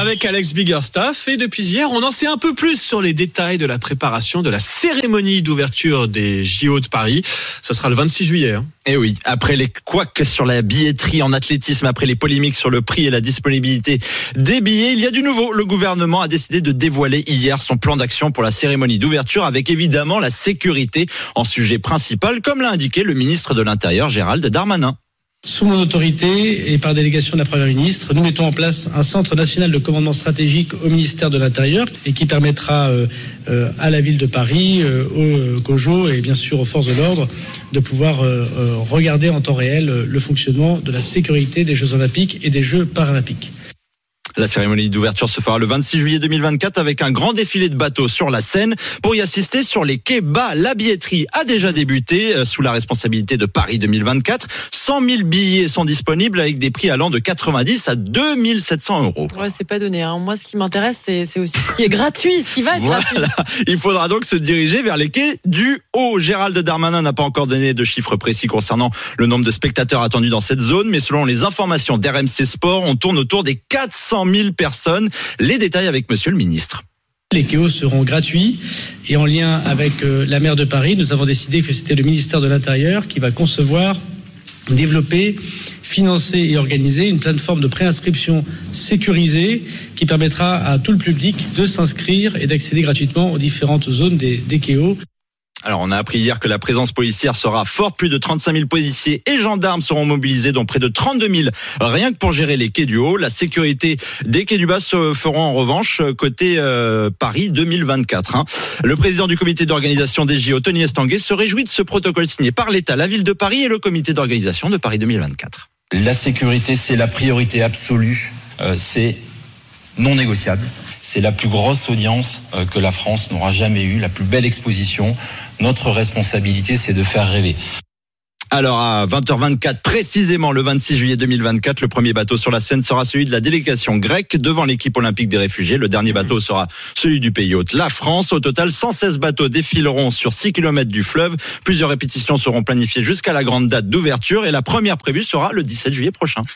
Avec Alex Biggerstaff et depuis hier, on en sait un peu plus sur les détails de la préparation de la cérémonie d'ouverture des JO de Paris. Ça sera le 26 juillet. hein. Et Eh oui, après les couacs sur la billetterie en athlétisme, après les polémiques sur le prix et la disponibilité des billets, il y a du nouveau. Le gouvernement a décidé de dévoiler hier son plan d'action pour la cérémonie d'ouverture avec évidemment la sécurité en sujet principal, comme l'a indiqué le ministre de l'Intérieur Gérald Darmanin. Sous mon autorité et par délégation de la Première ministre, nous mettons en place un centre national de commandement stratégique au ministère de l'Intérieur et qui permettra euh, euh, à la ville de Paris, euh, au COJO et bien sûr aux forces de l'ordre de pouvoir euh, euh, regarder en temps réel euh, le fonctionnement de la sécurité des Jeux olympiques et des Jeux paralympiques. La cérémonie d'ouverture se fera le 26 juillet 2024 avec un grand défilé de bateaux sur la Seine. Pour y assister sur les quais bas, la billetterie a déjà débuté euh, sous la responsabilité de Paris 2024. 100 000 billets sont disponibles avec des prix allant de 90 à 2700 euros. Ouais, c'est pas donné. hein. Moi, ce qui m'intéresse, c'est c'est aussi ce qui est gratuit, ce qui va être gratuit. Voilà. Il faudra donc se diriger vers les quais du Haut. Gérald Darmanin n'a pas encore donné de chiffres précis concernant le nombre de spectateurs attendus dans cette zone, mais selon les informations d'RMC Sport, on tourne autour des 400 000 personnes. Les détails avec monsieur le ministre. Les KO seront gratuits et en lien avec euh, la maire de Paris, nous avons décidé que c'était le ministère de l'Intérieur qui va concevoir, développer, financer et organiser une plateforme de préinscription sécurisée qui permettra à tout le public de s'inscrire et d'accéder gratuitement aux différentes zones des, des. Alors, on a appris hier que la présence policière sera forte. Plus de 35 000 policiers et gendarmes seront mobilisés, dont près de 32 000 rien que pour gérer les quais du haut. La sécurité des quais du bas se feront en revanche côté euh, Paris 2024. hein. Le président du comité d'organisation des JO, Tony Estanguet, se réjouit de ce protocole signé par l'État, la ville de Paris et le comité d'organisation de Paris 2024. La sécurité, c'est la priorité absolue, euh, c'est non négociable. C'est la plus grosse audience euh, que la France n'aura jamais eue, la plus belle exposition. Notre responsabilité, c'est de faire rêver. Alors à 20h24 précisément le 26 juillet 2024, le premier bateau sur la Seine sera celui de la délégation grecque devant l'équipe olympique des réfugiés. Le dernier bateau sera celui du pays hôte, la France. Au total, 116 bateaux défileront sur 6 km du fleuve. Plusieurs répétitions seront planifiées jusqu'à la grande date d'ouverture et la première prévue sera le 17 juillet prochain.